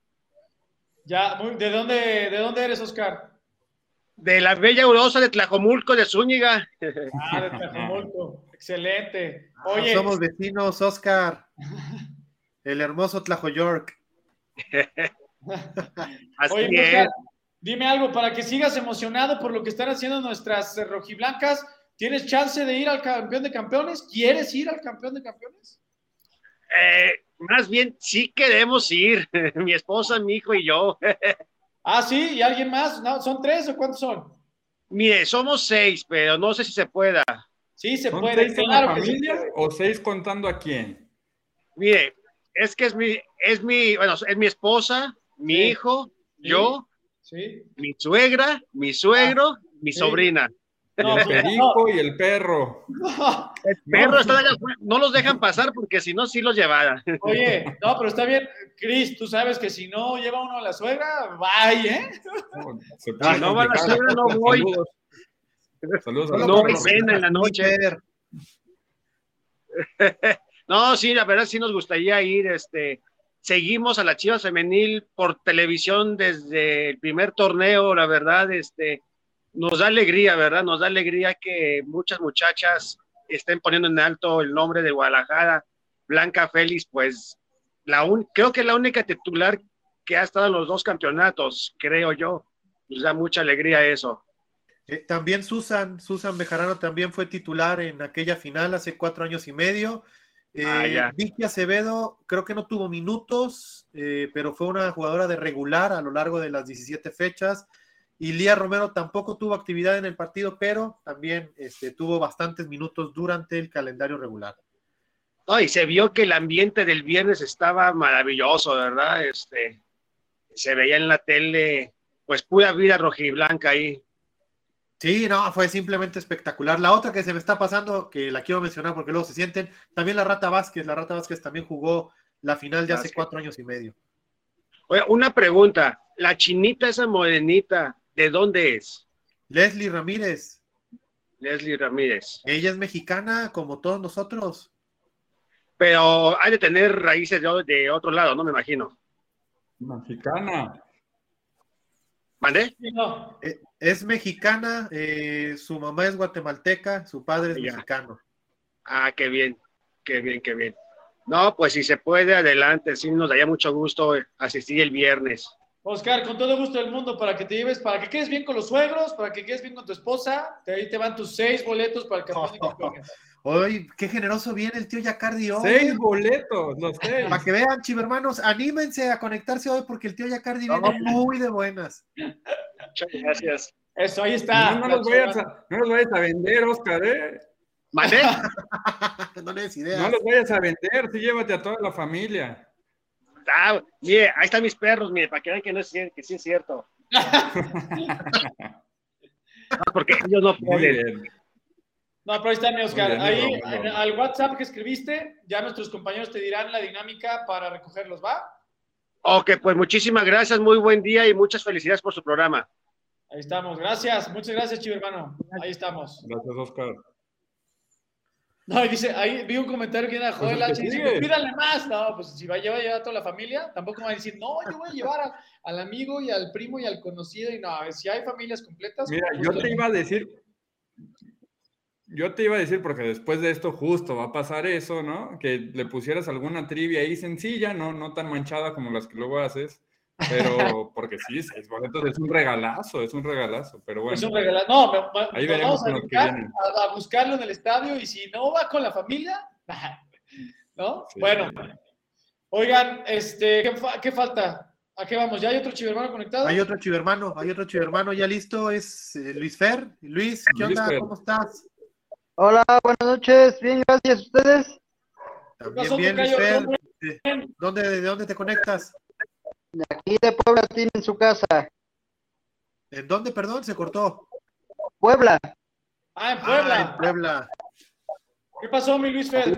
Ya, ¿de dónde, de dónde eres, Oscar? De la bella Eurosa de Tlajomulco, de Zúñiga. Ah, de Tlajomulco. Excelente. Ah, Oye. somos vecinos, Oscar. El hermoso Tlajoyork. Así Oye, dime algo para que sigas emocionado por lo que están haciendo nuestras rojiblancas ¿Tienes chance de ir al campeón de campeones? ¿Quieres ir al campeón de campeones? Eh, más bien, sí queremos ir. Mi esposa, mi hijo y yo. ah, sí, ¿y alguien más? No, ¿Son tres o cuántos son? Mire, somos seis, pero no sé si se pueda. Sí, se ¿Son puede. seis en claro la que sí. familia o seis contando a quién? Mire, es que es mi, es mi, bueno, es mi esposa, mi Sí. hijo, Sí. yo, Sí. mi suegra, mi suegro, mi Sí. sobrina. No, el perico y el perro. no. El perro está allá afuera, no los dejan pasar porque si no, sí los llevara. Oye, no, pero está bien. Cris, tú sabes que si no lleva uno a la suegra, vaya, ¿eh? Ah, no va la complicar. suegra, no voy. Saludos. Saludos a la No lo cena en la noche. No, sí, la verdad sí nos gustaría ir. Este, seguimos a la Chivas Femenil por televisión desde el primer torneo, la verdad, este, nos da alegría, ¿verdad? Nos da alegría que muchas muchachas estén poniendo en alto el nombre de Guadalajara. Blanca Félix, pues, la un- creo que es la única titular que ha estado en los dos campeonatos, creo yo. Nos da mucha alegría eso. Eh, también Susan, Susan Bejarano también fue titular en aquella final hace cuatro años y medio. Eh, Ah. Vicky Acevedo creo que no tuvo minutos, eh, pero fue una jugadora de regular a lo largo de las 17 fechas. Y Lía Romero tampoco tuvo actividad en el partido, pero también este, tuvo bastantes minutos durante el calendario regular. No, y se vio que el ambiente del viernes estaba maravilloso, ¿verdad? Este, se veía en la tele, pues pura vida rojiblanca ahí. Sí, no, fue simplemente espectacular. La otra que se me está pasando, que la quiero mencionar porque luego se sienten, también la Rata Vázquez. La Rata Vázquez también jugó la final de hace cuatro años y medio. Oye, una pregunta, la chinita esa morenita, ¿de dónde es? Leslie Ramírez, Leslie Ramírez. ella es mexicana como todos nosotros. Pero hay de tener raíces de, de otro lado, no me imagino. Mexicana. ¿Mandé? Sí, no. Eh, es mexicana, eh, su mamá es guatemalteca, su padre es Ya. mexicano. Ah, qué bien, qué bien, qué bien. No, pues si se puede, adelante, sí nos daría mucho gusto asistir el viernes. Oscar, con todo gusto del mundo, para que te lleves, para que quedes bien con los suegros, para que quedes bien con tu esposa, de ahí te van tus seis boletos para el campeón de campeones. Hoy, qué generoso viene el tío Yacardi hoy. Seis boletos, los seis. Para que vean, chivermanos, anímense a conectarse hoy porque el tío Yacardi viene No. muy de buenas. Muchas gracias. Eso, ahí está. No, no los vayas a, no los vayas a vender, Oscar, ¿eh? ¿Mandé? no les ideas. No los vayas a vender, sí llévate a toda la familia. Ah, mire, ahí están mis perros, mire, para que vean que, no es, que sí es cierto. No, porque ellos no pueden. No, pero ahí está mi Oscar. Bien, ahí, bien, bien. al WhatsApp que escribiste, ya nuestros compañeros te dirán la dinámica para recogerlos, ¿va? Ok, pues muchísimas gracias, muy buen día y muchas felicidades por su programa. Ahí estamos. Gracias. Muchas gracias, chivo hermano. Ahí estamos. Gracias, Oscar. No, y dice, ahí vi un comentario que era Joel Pues el H. que Dice, pues pídale más. No, pues si va a llevar, llevar a toda la familia, tampoco va a decir, no, yo voy a llevar a- al amigo y al primo y al conocido. Y no, si hay familias completas. Mira, yo te iba a decir, yo te iba a decir, porque después de esto justo va a pasar eso, ¿no? Que le pusieras alguna trivia ahí sencilla, no, no tan manchada como las que luego haces, pero porque sí, seis boletos es un regalazo, es un regalazo, pero bueno. Es un regalo. No, me- me- Ahí veremos vamos a, que vienen. a, a buscarlo en el estadio y si no va con la familia, ¿no? Sí. Bueno, oigan, este, ¿qué, qué falta? ¿A qué vamos? ¿Ya hay otro chivermano conectado? Hay otro chivermano, hay otro chivermano ya listo, es eh, Luis Fer. Luis, ¿qué Luis onda? Fer. ¿Cómo estás? Hola, buenas noches. Bien, gracias. ¿Ustedes? También bien, Luis? Fer. ¿Cómo Eh, ¿Dónde, ¿De dónde te conectas? De aquí de Puebla tienen su casa. ¿En dónde, perdón? Se cortó. Puebla. Ah, en Ah, Puebla. en Puebla. ¿Qué pasó, mi Luis Fer?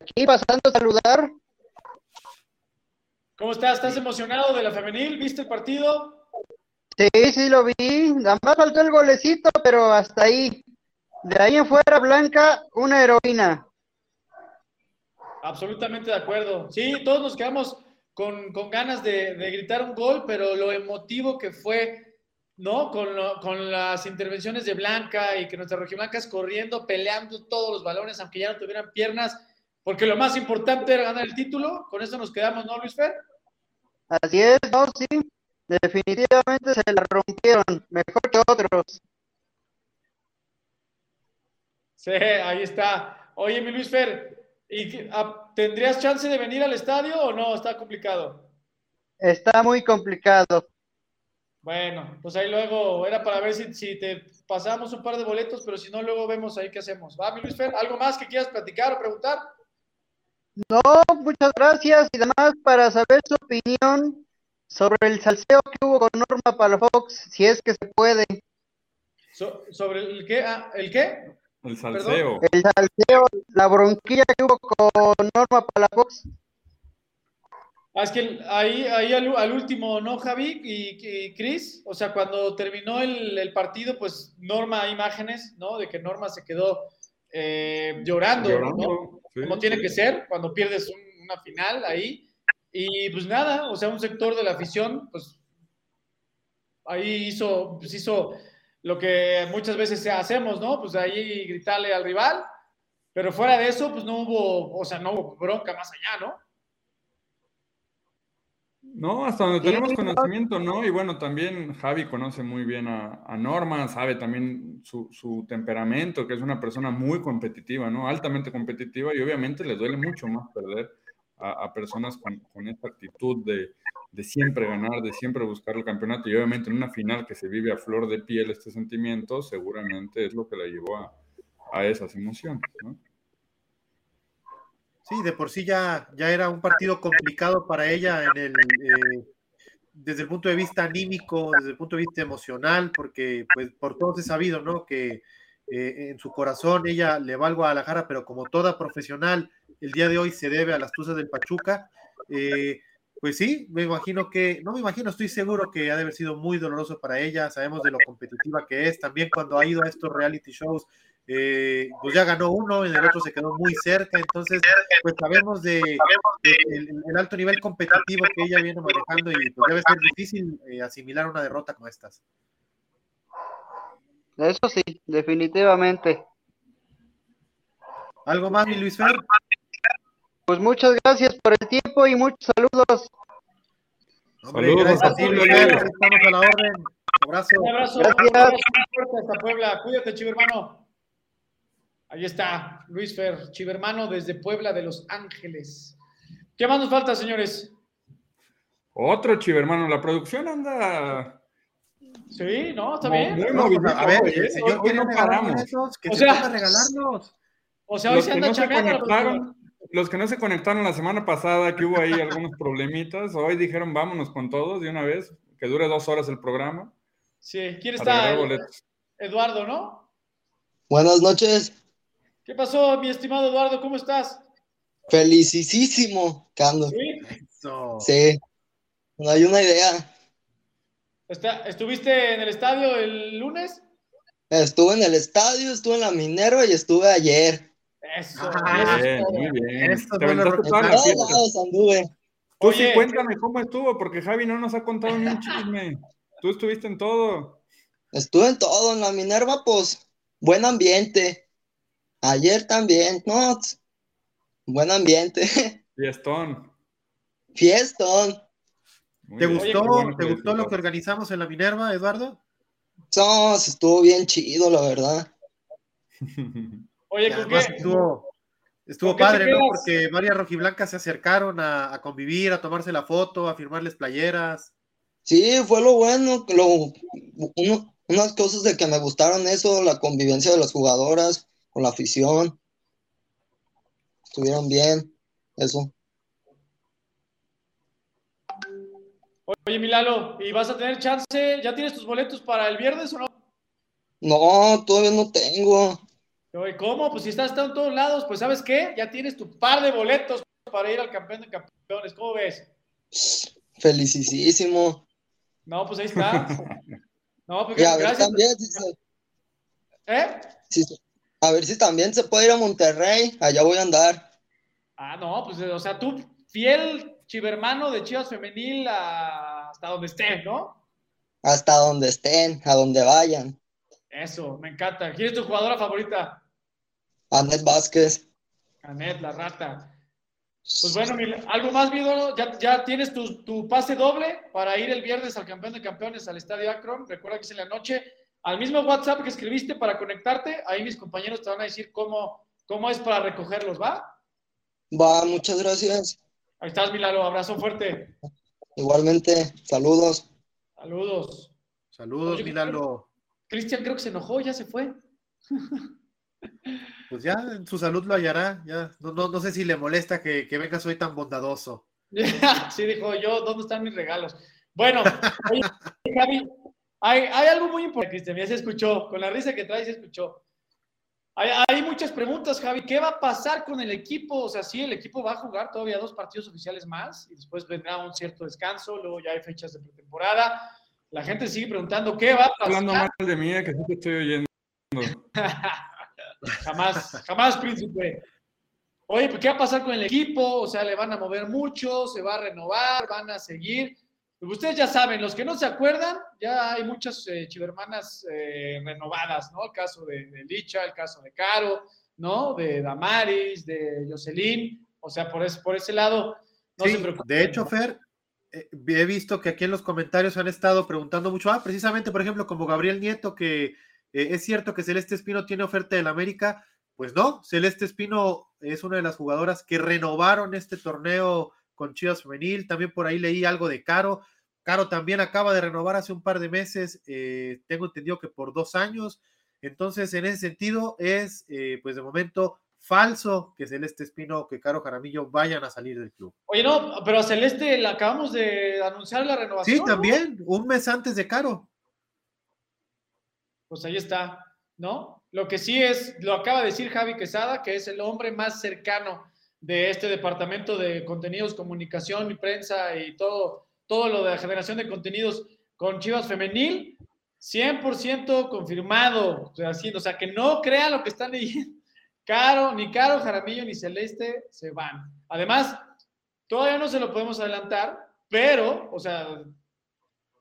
Aquí pasando a saludar. ¿Cómo estás? ¿Estás emocionado de la femenil? ¿Viste el partido? Sí, sí lo vi. Nada más faltó el golecito, pero hasta ahí. De ahí en fuera, Blanca, una heroína. Absolutamente de acuerdo. Sí, todos nos quedamos con, con ganas de, de gritar un gol, pero lo emotivo que fue, ¿no? Con, lo- con las intervenciones de Blanca y que nuestras rojiblancas corriendo, peleando todos los balones, aunque ya no tuvieran piernas, porque lo más importante era ganar el título. Con eso nos quedamos, ¿no, Luis Fer? Así es, no, sí. Definitivamente se la rompieron. Mejor que otros. Sí, ahí está. Oye, mi Luis Fer, ¿y, ¿tendrías chance de venir al estadio o no? Está complicado. Está muy complicado. Bueno, pues ahí luego era para ver si, si te pasamos un par de boletos, pero si no, luego vemos ahí qué hacemos. ¿Va, mi Luis Fer? ¿Algo más que quieras platicar o preguntar? No, muchas gracias. Y además para saber su opinión sobre el salseo que hubo con Norma Palafox, si es que se puede. So- ¿Sobre el qué? Ah, ¿El qué? El salseo. El salseo, la bronquilla que hubo con Norma Palafox. Ah, es que ahí, ahí al, al último, ¿no, Javi y, y Cris? O sea, cuando terminó el, el partido, pues Norma, imágenes, ¿no? De que Norma se quedó eh, llorando, ¿no? Sí. Como tiene que ser cuando pierdes un- una final ahí. Y pues nada, o sea, un sector de la afición, pues ahí hizo, pues hizo lo que muchas veces hacemos, ¿no? Pues ahí gritarle al rival, pero fuera de eso, pues no hubo, o sea, no hubo bronca más allá, ¿no? No, hasta donde tenemos no. conocimiento, ¿no? Y bueno, también Javi conoce muy bien a, a Norma, sabe también su, su temperamento, que es una persona muy competitiva, ¿no? Altamente competitiva y obviamente le duele mucho más perder a, personas con, con esta actitud de, siempre ganar, de siempre buscar el campeonato y obviamente en una final que se vive a flor de piel este sentimiento, seguramente es lo que la llevó a, esas emociones. Sí, de por sí ya, era un partido complicado para ella eh, desde el punto de vista anímico, desde el punto de vista emocional, porque pues por todos es sabido, ¿no? Que eh, en su corazón ella le va al Guadalajara, pero como toda profesional, el día de hoy se debe a las Tuzas del Pachuca. Eh, pues sí, me imagino que, no me imagino, estoy seguro que ha de haber sido muy doloroso para ella, sabemos de lo competitiva que es, también cuando ha ido a estos reality shows, eh, pues ya ganó uno, en el otro se quedó muy cerca, entonces pues sabemos de, el, alto nivel competitivo que ella viene manejando y pues debe ser difícil asimilar una derrota como estas. Eso sí, definitivamente. ¿Algo más, mi Luis Fer? Pues muchas gracias por el tiempo y muchos saludos. Hombre, Saludos gracias a ti, estamos a la orden. Abrazo. Un abrazo, Gracias. hasta Puebla. Cuídate, chivo hermano. Ahí está, Luis Fer, chivo hermano desde Puebla de Los Ángeles. ¿Qué más nos falta, señores? Otro chivo, hermano, la producción anda Sí, ¿no? ¿Está bien? No, a ver, el señor hoy quiere no paramos. que O se sea- regalarlos. O sea, hoy Los se anda no los que no se conectaron la semana pasada, que hubo ahí algunos problemitas, hoy dijeron vámonos con todos de una vez, que dure dos horas el programa. Sí, ¿quién está? Eduardo, ¿no? Buenas noches, ¿Qué pasó, mi estimado Eduardo? ¿Cómo estás? felicísimo, Cando. ¿Sí? Eso. Sí, no hay una idea. Está- ¿Estuviste en el estadio el lunes? Estuve en el estadio, estuve en la Minerva y estuve ayer. Eso. Ah, eso es Bien, muy bien. Esto Te no toda En la todos fiesta. lados anduve. Tú sí Oye. cuéntame cómo estuvo, porque Javi no nos ha contado ni un chisme. Tú estuviste en todo. Estuve en todo, en la Minerva, pues, buen ambiente. Ayer también, no, buen ambiente. Fiestón. Fiestón. Muy ¿Te bien, gustó, bueno ¿te gustó lo que organizamos en la Minerva, Eduardo? No, sí estuvo bien chido, la verdad. Oye, ¿con qué? estuvo, estuvo ¿Con qué te padre, ¿no? Porque varias rojiblancas se acercaron a, a convivir, a tomarse la foto, a firmarles playeras. Sí, fue lo bueno, lo, uno- unas cosas de que me gustaron eso, la convivencia de las jugadoras con la afición. Estuvieron bien, eso. Oye, Milalo, ¿y vas a tener chance? ¿Ya tienes tus boletos para el viernes o no? No, todavía no tengo. Oye, ¿cómo? Pues si estás está en todos lados, pues ¿sabes qué? Ya tienes tu par de boletos para ir al campeón de campeones. ¿Cómo ves? Felicísimo. No, pues ahí está. No, Y a ver gracias. también, si se- ¿Eh? si se- a ver si también se puede ir a Monterrey, allá voy a andar. Ah, no, pues o sea, tú fiel chivermano de Chivas Femenil a- hasta donde estés, ¿no? Hasta donde estén, a donde vayan. Eso, me encanta. ¿Quién es tu jugadora favorita? Anet Vázquez. Anet, la rata. Pues bueno, algo más, Vido, ¿Ya, ya tienes tu, tu pase doble para ir el viernes al campeón de campeones al Estadio Akron. Recuerda que es en la noche. al mismo WhatsApp que escribiste para conectarte, ahí mis compañeros te van a decir cómo, cómo es para recogerlos, ¿va? Va, muchas gracias. Ahí estás, Milalo, abrazo fuerte. Igualmente, saludos. Saludos. Saludos, Oye, Milalo. Cristian creo que se enojó, ya se fue. Pues ya en su salud lo hallará. Ya no, no, no sé si le molesta que, que vengas hoy tan bondadoso. sí, dijo yo, ¿dónde están mis regalos? Bueno, oye, Javi, hay, hay algo muy importante, Cristian, ya se escuchó, con la risa que trae se escuchó. Hay, hay, muchas preguntas, Javi. ¿Qué va a pasar con el equipo? O sea, sí, el equipo va a jugar todavía dos partidos oficiales más y después vendrá un cierto descanso, luego ya hay fechas de pretemporada. La gente sigue preguntando qué va a pasar. Hablando mal de mí, que sí te estoy oyendo. jamás, jamás, príncipe. Oye, pues, ¿qué va a pasar con el equipo? O sea, le van a mover mucho, se va a renovar, van a seguir. Ustedes ya saben, los que no se acuerdan, ya hay muchas eh, chivermanas eh, renovadas, ¿no? El caso de, de, Licha, el caso de Caro, ¿no? De Damaris, de Jocelyn. O sea, por, es, por ese lado, no sí, se preocupen. De hecho, Fer, eh, he visto que aquí en los comentarios han estado preguntando mucho, ah, precisamente, por ejemplo, como Gabriel Nieto, que es cierto que Celeste Espino tiene oferta del América. Pues no, Celeste Espino es una de las jugadoras que renovaron este torneo con Chivas Femenil. También por ahí leí algo de Caro. Caro también acaba de renovar hace un par de meses, eh, tengo entendido que por dos años. Entonces, en ese sentido, es, eh, pues de momento, falso que Celeste Espino, que Caro Jaramillo vayan a salir del club. Oye, no, pero a Celeste la acabamos de anunciar la renovación. Sí, también, ¿no? un mes antes de Caro. Pues ahí está, ¿no? Lo que sí es, lo acaba de decir Javi Quesada, que es el hombre más cercano de este departamento de contenidos, comunicación y prensa y todo, todo lo de la generación de contenidos con Chivas Femenil, 100% confirmado, o sea, o sea, que no crean lo que están leyendo. Caro, ni Caro, Jaramillo, ni Celeste se van. Además, todavía no se lo podemos adelantar, pero, o sea,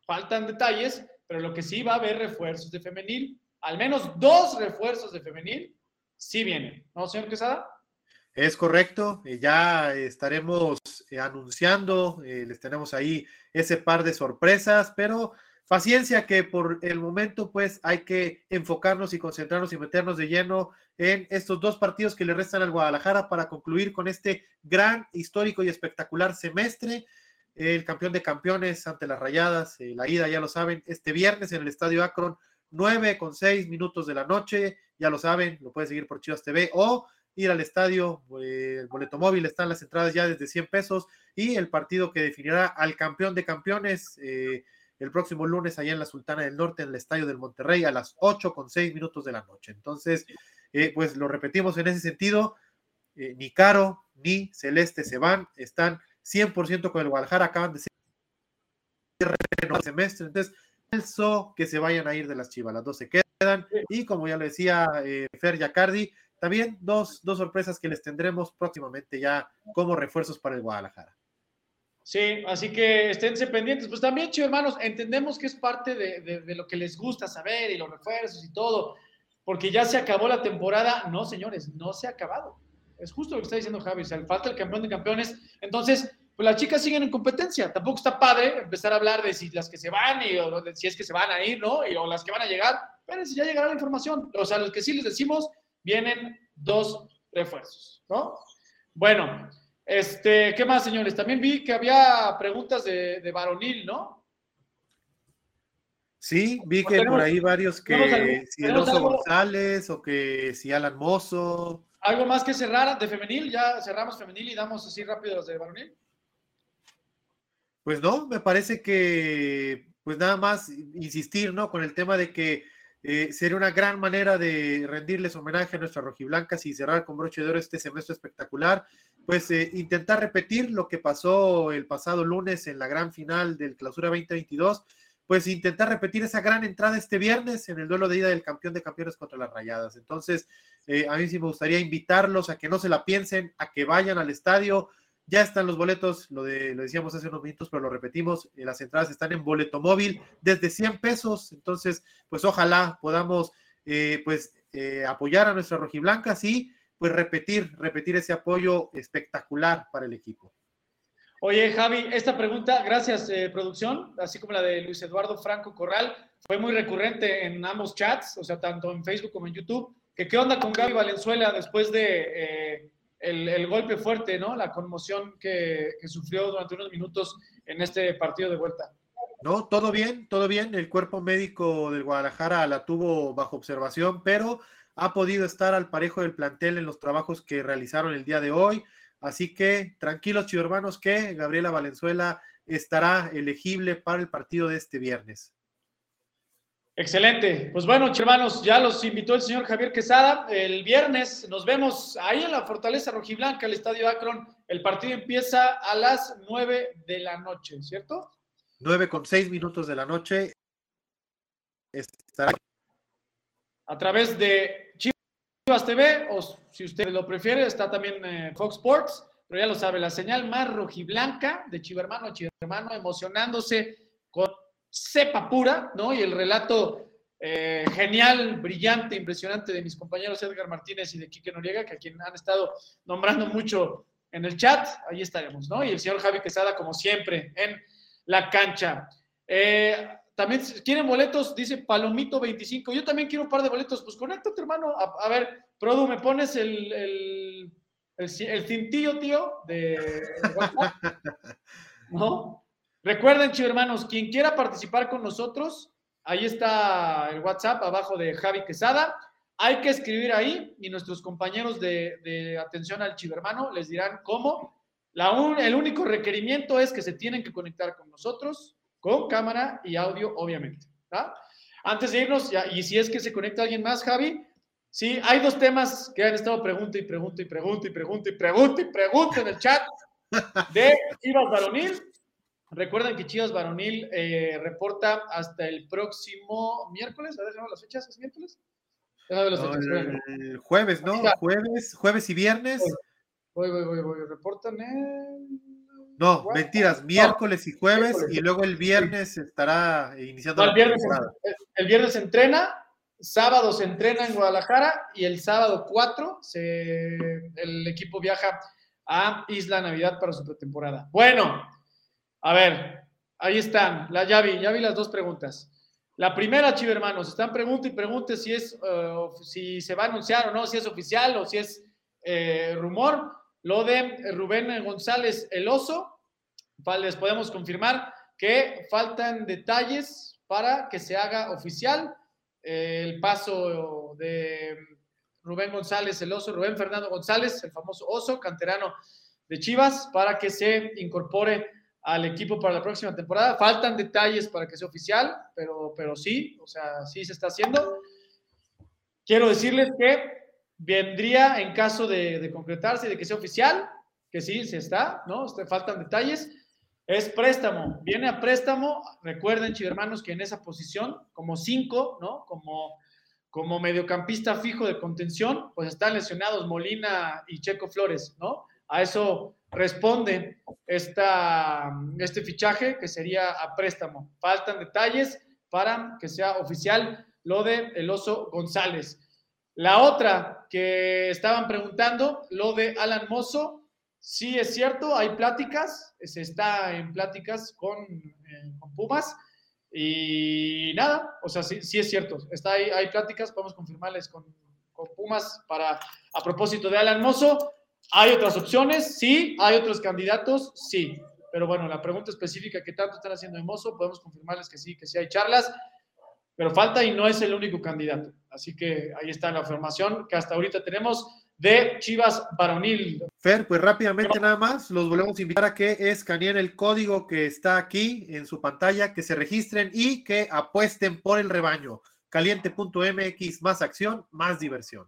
faltan detalles, pero lo que sí va a haber refuerzos de femenil, al menos dos refuerzos de femenil, sí vienen, ¿no, señor Quesada? Es correcto, ya estaremos eh, anunciando, eh, les tenemos ahí ese par de sorpresas, pero paciencia que por el momento pues hay que enfocarnos y concentrarnos y meternos de lleno en estos dos partidos que le restan al Guadalajara para concluir con este gran, histórico y espectacular semestre. El campeón de campeones ante las rayadas, eh, la ida ya lo saben, este viernes en el Estadio Akron, 9 con 6 minutos de la noche, ya lo saben, lo puede seguir por Chivas TV o ir al estadio, eh, el boleto móvil, están las entradas ya desde 100 pesos y el partido que definirá al campeón de campeones eh, el próximo lunes allá en la Sultana del Norte, en el Estadio del Monterrey, a las 8 con 6 minutos de la noche. Entonces, eh, pues lo repetimos en ese sentido, eh, ni Caro ni Celeste se van, están 100% con el Guadalajara, acaban de ser el semestre, entonces, falso que se vayan a ir de las chivas, las dos se quedan, y como ya lo decía eh, Fer Yacardi, también dos, dos sorpresas que les tendremos próximamente ya como refuerzos para el Guadalajara. Sí, así que esténse pendientes. Pues también, chicos hermanos, entendemos que es parte de, de, de, lo que les gusta saber y los refuerzos y todo, porque ya se acabó la temporada. No, señores, no se ha acabado. Es justo lo que está diciendo Javi, o sea, falta el campeón de campeones. Entonces, pues las chicas siguen en competencia. Tampoco está padre empezar a hablar de si las que se van y o de si es que se van a ir, ¿no? Y, o las que van a llegar. Pero si ya llegará la información. O sea, los que sí les decimos, vienen dos refuerzos, ¿no? Bueno, este, ¿qué más, señores? También vi que había preguntas de, de varonil, ¿no? Sí, vi que tenemos, por ahí varios que si Alonso González o que si Alan Mozo. ¿Algo más que cerrar de femenil? Ya cerramos femenil y damos así rápido los de varonil. Pues no, me parece que pues nada más insistir, ¿no? Con el tema de que eh, sería una gran manera de rendirles homenaje a nuestras rojiblancas y cerrar con broche de oro este semestre espectacular. Pues eh, intentar repetir lo que pasó el pasado lunes en la gran final del Clausura 2022, pues intentar repetir esa gran entrada este viernes en el duelo de ida del campeón de campeones contra las Rayadas. Entonces, eh, a mí sí me gustaría invitarlos a que no se la piensen, a que vayan al estadio. Ya están los boletos, lo, de, lo decíamos hace unos minutos, pero lo repetimos, eh, las entradas están en boleto móvil desde 100 pesos, entonces, pues ojalá podamos, eh, pues, eh, apoyar a nuestras rojiblancas y, pues, repetir, repetir ese apoyo espectacular para el equipo. Oye, Javi, esta pregunta, gracias, producción, así como la de Luis Eduardo Franco Corral, fue muy recurrente en ambos chats, o sea, tanto en Facebook como en YouTube. Que qué onda con Gaby Valenzuela después de el, el golpe fuerte, ¿no? La conmoción que, sufrió durante unos minutos en este partido de vuelta. No, todo bien, todo bien. El cuerpo médico del Guadalajara la tuvo bajo observación, pero ha podido estar al parejo del plantel en los trabajos que realizaron el día de hoy. Así que tranquilos, hermanos, que Gabriela Valenzuela estará elegible para el partido de este viernes. Excelente. Pues bueno, hermanos, ya los invitó el señor Javier Quesada. El viernes nos vemos ahí en la Fortaleza Rojiblanca, el Estadio Akron. El partido empieza a las nueve de la noche, ¿cierto? Nueve con seis minutos de la noche. Estará a través de Chivas TV, o si usted lo prefiere, está también eh, Fox Sports, pero ya lo sabe, la señal más rojiblanca de Chivermano a Chivermano, emocionándose cepa pura, ¿no? Y el relato eh, genial, brillante, impresionante de mis compañeros Edgar Martínez y de Quique Noriega, que a quien han estado nombrando mucho en el chat, ahí estaremos, ¿no? Y el señor Javi Quesada, como siempre, en la cancha. Eh, también quieren boletos, dice Palomito 25. Yo también quiero un par de boletos. Pues conéctate, hermano. A, ver, Produ, ¿me pones el, el, el, cintillo, tío? De, ¿No? Recuerden, chicos hermanos, quien quiera participar con nosotros, ahí está el WhatsApp abajo de Javi Quesada. Hay que escribir ahí y nuestros compañeros de, atención al chivermano les dirán cómo. La el único requerimiento es que se tienen que conectar con nosotros con cámara y audio, obviamente. Antes de irnos, ya, y si es que se conecta alguien más, Javi, sí, hay dos temas que han estado pregunta y pregunta y pregunta y pregunta y pregunta y pregunta en el chat de Chivas. Recuerden que Chivas Varonil eh, reporta hasta el próximo miércoles. A ver, las fechas, ¿es miércoles? el, jueves, ¿no? Jueves, jueves y viernes. Voy, voy, voy, voy. Reportan el no, mentiras, miércoles y jueves y luego el viernes estará iniciando el viernes, el, viernes se entrena, sábado se entrena en Guadalajara y el sábado 4 el equipo viaja a Isla Navidad para su pretemporada. Bueno, a ver, ahí están, la, ya vi, ya vi las dos preguntas. La primera, hermanos, están preguntando y pregunte si es eh, si se va a anunciar o no, si es oficial o si es eh, rumor. Lo de Rubén González El Oso, les podemos confirmar que faltan detalles para que se haga oficial eh, el paso de Rubén González El Oso, Rubén Fernando González, el famoso Oso, canterano de Chivas, para que se incorpore al equipo para la próxima temporada. Faltan detalles para que sea oficial, pero, pero sí, o sea, sí se está haciendo. Quiero decirles que vendría en caso de, concretarse y de que sea oficial, que sí, se está, ¿no? Este, faltan detalles. Es préstamo, viene a préstamo. Recuerden, hermanos, que en esa posición, como cinco, ¿no? Como, como mediocampista fijo de contención, pues están lesionados Molina y Checo Flores, ¿no? A eso responde esta, este fichaje que sería a préstamo. Faltan detalles para que sea oficial lo de El Oso González. La otra que estaban preguntando, lo de Alan Mozo, sí es cierto, hay pláticas, se está en pláticas con, eh, Pumas y nada, o sea, sí, sí es cierto, está ahí, hay pláticas, podemos confirmarles con, con Pumas para, a propósito de Alan Mozo. ¿Hay otras opciones? Sí. ¿Hay otros candidatos? Sí. Pero bueno, la pregunta específica que tanto están haciendo de Mozo, podemos confirmarles que sí, que sí hay charlas pero falta y no es el único candidato. Así que ahí está la afirmación que hasta ahorita tenemos de Chivas Varonil. Fer, pues rápidamente nada más, los volvemos a invitar a que escaneen el código que está aquí en su pantalla, que se registren y que apuesten por el rebaño. Caliente.mx, más acción, más diversión.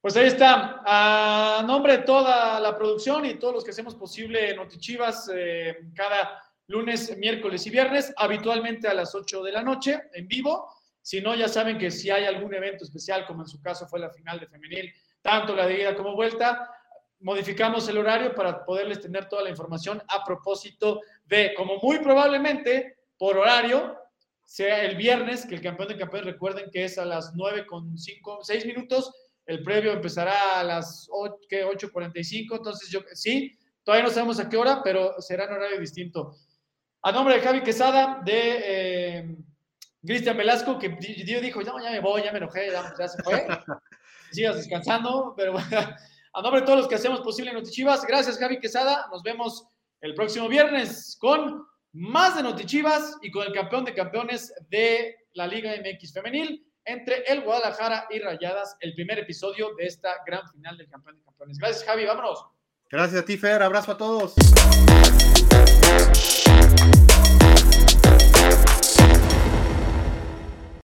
Pues ahí está. A nombre de toda la producción y todos los que hacemos posible Notichivas, eh, cada lunes, miércoles y viernes, habitualmente a las 8 de la noche, en vivo. Si no, ya saben que si hay algún evento especial, como en su caso fue la final de femenil, tanto la de ida como vuelta, modificamos el horario para poderles tener toda la información a propósito de, como muy probablemente por horario, sea el viernes, que el campeón de campeones recuerden que es a las 9 con 5, 6 minutos, el previo empezará a las 8.45, entonces yo sí, Todavía no sabemos a qué hora, pero será en horario distinto. A nombre de Javi Quesada, de eh, Cristian Velasco, que dijo, ya, ya me voy, ya me enojé, ya, ya se fue. Sigas descansando, pero a nombre de todos los que hacemos posible Notichivas, gracias Javi Quesada, nos vemos el próximo viernes con más de Notichivas y con el campeón de campeones de la Liga MX femenil entre el Guadalajara y Rayadas, el primer episodio de esta gran final del campeón de campeones. Gracias Javi, vámonos. Gracias a ti Fer, abrazo a todos.